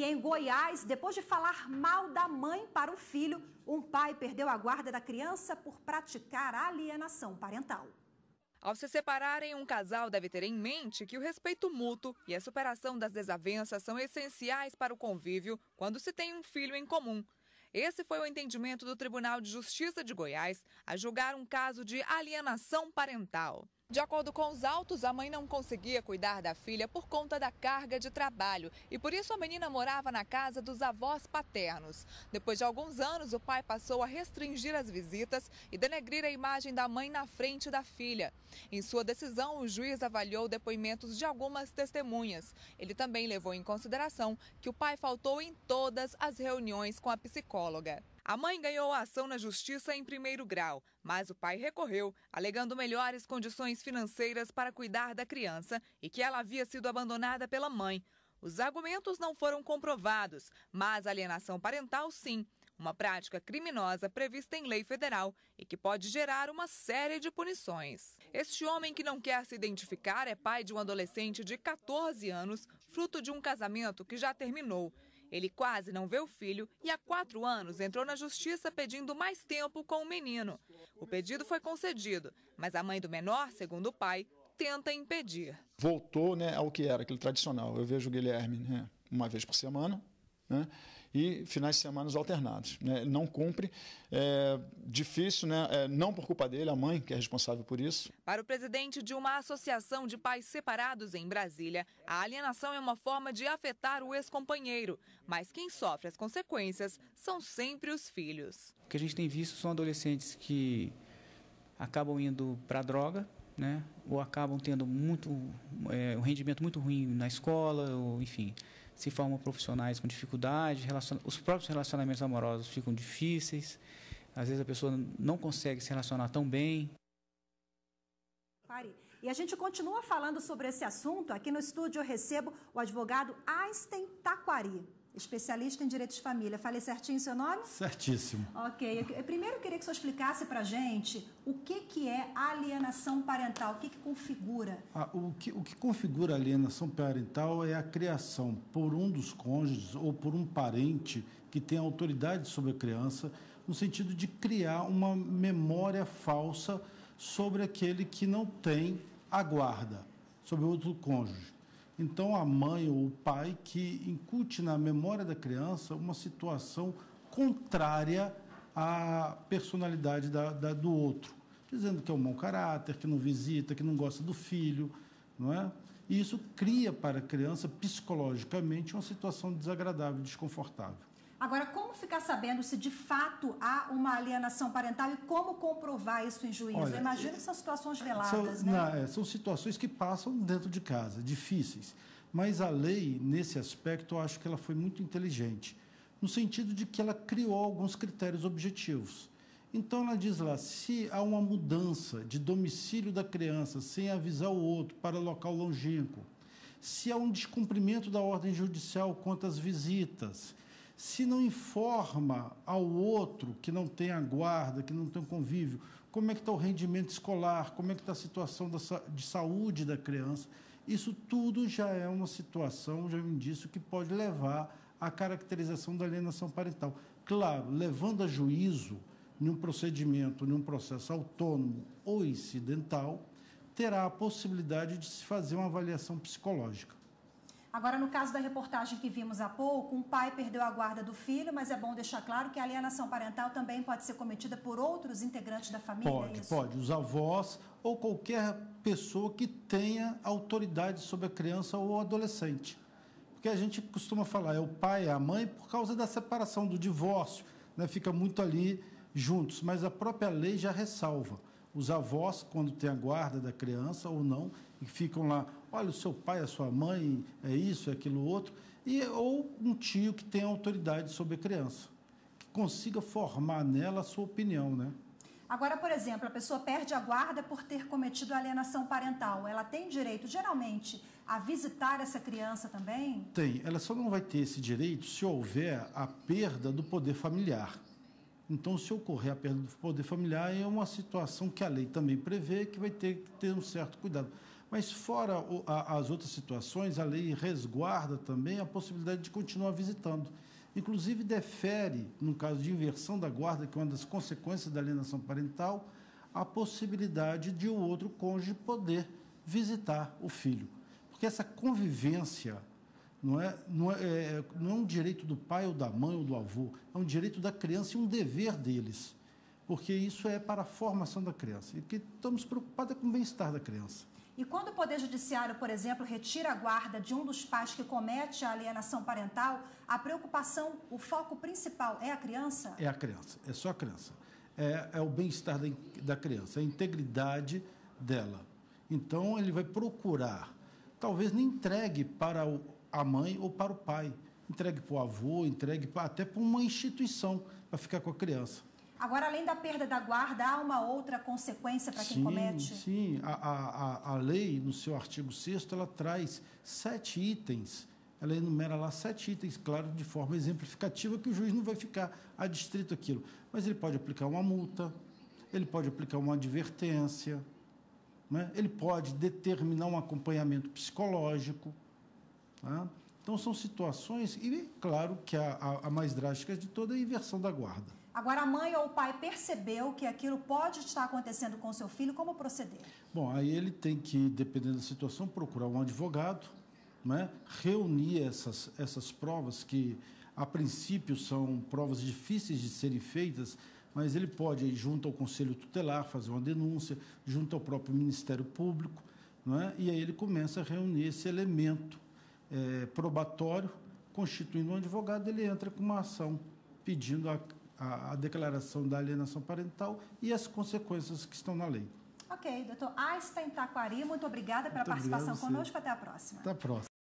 E em Goiás, depois de falar mal da mãe para o filho, um pai perdeu a guarda da criança por praticar alienação parental. Ao se separarem, um casal deve ter em mente que o respeito mútuo e a superação das desavenças são essenciais para o convívio quando se tem um filho em comum. Esse foi o entendimento do Tribunal de Justiça de Goiás a julgar um caso de alienação parental. De acordo com os autos, a mãe não conseguia cuidar da filha por conta da carga de trabalho e por isso a menina morava na casa dos avós paternos. Depois de alguns anos, o pai passou a restringir as visitas e denegrir a imagem da mãe na frente da filha. Em sua decisão, o juiz avaliou depoimentos de algumas testemunhas. Ele também levou em consideração que o pai faltou em todas as reuniões com a psicóloga. A mãe ganhou a ação na justiça em primeiro grau, mas o pai recorreu, alegando melhores condições financeiras para cuidar da criança e que ela havia sido abandonada pela mãe. Os argumentos não foram comprovados, mas alienação parental sim, uma prática criminosa prevista em lei federal e que pode gerar uma série de punições. Este homem que não quer se identificar é pai de um adolescente de 14 anos, fruto de um casamento que já terminou. Ele quase não vê o filho e há quatro anos entrou na justiça pedindo mais tempo com o menino. O pedido foi concedido, mas a mãe do menor, segundo o pai, tenta impedir. Voltou né, ao que era, aquele tradicional. Eu vejo o Guilherme né, uma vez por semana, né? E finais de semana alternados. Né? Não cumpre, é difícil, né? É, não por culpa dele, a mãe que é responsável por isso. Para o presidente de uma associação de pais separados em Brasília, a alienação é uma forma de afetar o ex-companheiro, mas quem sofre as consequências são sempre os filhos. O que a gente tem visto são adolescentes que acabam indo para a droga, né? ou acabam tendo muito, é, um rendimento muito ruim na escola, ou enfim se formam profissionais com dificuldade, os próprios relacionamentos amorosos ficam difíceis, às vezes a pessoa não consegue se relacionar tão bem. E a gente continua falando sobre esse assunto. Aqui no estúdio eu recebo o advogado Einstein Taquari especialista em direito de família. Falei certinho seu nome? Certíssimo. Ok. Eu, primeiro eu queria que o senhor explicasse para a gente o que, que é alienação parental, o que, que configura? Ah, o, que, o que configura a alienação parental é a criação por um dos cônjuges ou por um parente que tem autoridade sobre a criança, no sentido de criar uma memória falsa sobre aquele que não tem a guarda, sobre outro cônjuge. Então, a mãe ou o pai que incute na memória da criança uma situação contrária à personalidade da, da, do outro, dizendo que é um mau caráter, que não visita, que não gosta do filho, não é? E isso cria para a criança psicologicamente uma situação desagradável, desconfortável. Agora, como ficar sabendo se de fato há uma alienação parental e como comprovar isso em juízo? Olha, Imagina que são situações veladas, são, né? Não, é, são situações que passam dentro de casa, difíceis. Mas a lei, nesse aspecto, eu acho que ela foi muito inteligente, no sentido de que ela criou alguns critérios objetivos. Então, ela diz lá: se há uma mudança de domicílio da criança sem avisar o outro para local longínquo, se há um descumprimento da ordem judicial quanto às visitas, se não informa ao outro que não tem a guarda, que não tem convívio, como é que está o rendimento escolar, como é que está a situação de saúde da criança, isso tudo já é uma situação, já é um indício que pode levar à caracterização da alienação parental. Claro, levando a juízo, num procedimento, num processo autônomo ou incidental, terá a possibilidade de se fazer uma avaliação psicológica. Agora, no caso da reportagem que vimos há pouco, um pai perdeu a guarda do filho, mas é bom deixar claro que a alienação parental também pode ser cometida por outros integrantes da família. Pode, é pode. Os avós ou qualquer pessoa que tenha autoridade sobre a criança ou adolescente. Porque a gente costuma falar, é o pai, é a mãe, por causa da separação, do divórcio, né? fica muito ali juntos, mas a própria lei já ressalva os avós, quando tem a guarda da criança ou não, e ficam lá, olha, o seu pai, a sua mãe, é isso, é aquilo outro, e, ou um tio que tem autoridade sobre a criança, que consiga formar nela a sua opinião, né? Agora, por exemplo, a pessoa perde a guarda por ter cometido alienação parental. Ela tem direito, geralmente, a visitar essa criança também? Tem. Ela só não vai ter esse direito se houver a perda do poder familiar. Então, se ocorrer a perda do poder familiar, é uma situação que a lei também prevê que vai ter que ter um certo cuidado. Mas, fora o, a, as outras situações, a lei resguarda também a possibilidade de continuar visitando. Inclusive, defere, no caso de inversão da guarda, que é uma das consequências da alienação parental, a possibilidade de o outro cônjuge poder visitar o filho. Porque essa convivência não é, não, é, é, não é um direito do pai ou da mãe ou do avô, é um direito da criança e um dever deles. Porque isso é para a formação da criança. E que estamos preocupados com o bem-estar da criança. E quando o Poder Judiciário, por exemplo, retira a guarda de um dos pais que comete a alienação parental, a preocupação, o foco principal é a criança? É a criança, é só a criança. É, é o bem-estar da, da criança, a integridade dela. Então, ele vai procurar, talvez nem entregue para a mãe ou para o pai, entregue para o avô, entregue até para uma instituição para ficar com a criança. Agora, além da perda da guarda, há uma outra consequência para quem sim, comete? Sim, a, a, a lei, no seu artigo 6 ela traz sete itens, ela enumera lá sete itens, claro, de forma exemplificativa, que o juiz não vai ficar adstrito aquilo. Mas ele pode aplicar uma multa, ele pode aplicar uma advertência, né? ele pode determinar um acompanhamento psicológico. Tá? Então, são situações, e claro que a, a, a mais drástica de toda é a inversão da guarda. Agora, a mãe ou o pai percebeu que aquilo pode estar acontecendo com seu filho, como proceder? Bom, aí ele tem que, dependendo da situação, procurar um advogado, né? reunir essas, essas provas que, a princípio, são provas difíceis de serem feitas, mas ele pode junto ao Conselho Tutelar, fazer uma denúncia, junto ao próprio Ministério Público, não é? e aí ele começa a reunir esse elemento é, probatório, constituindo um advogado, ele entra com uma ação pedindo a a, a declaração da alienação parental e as consequências que estão na lei. Ok, doutor Einstein Taquari, muito obrigada pela muito participação conosco. Até a próxima. Até a próxima.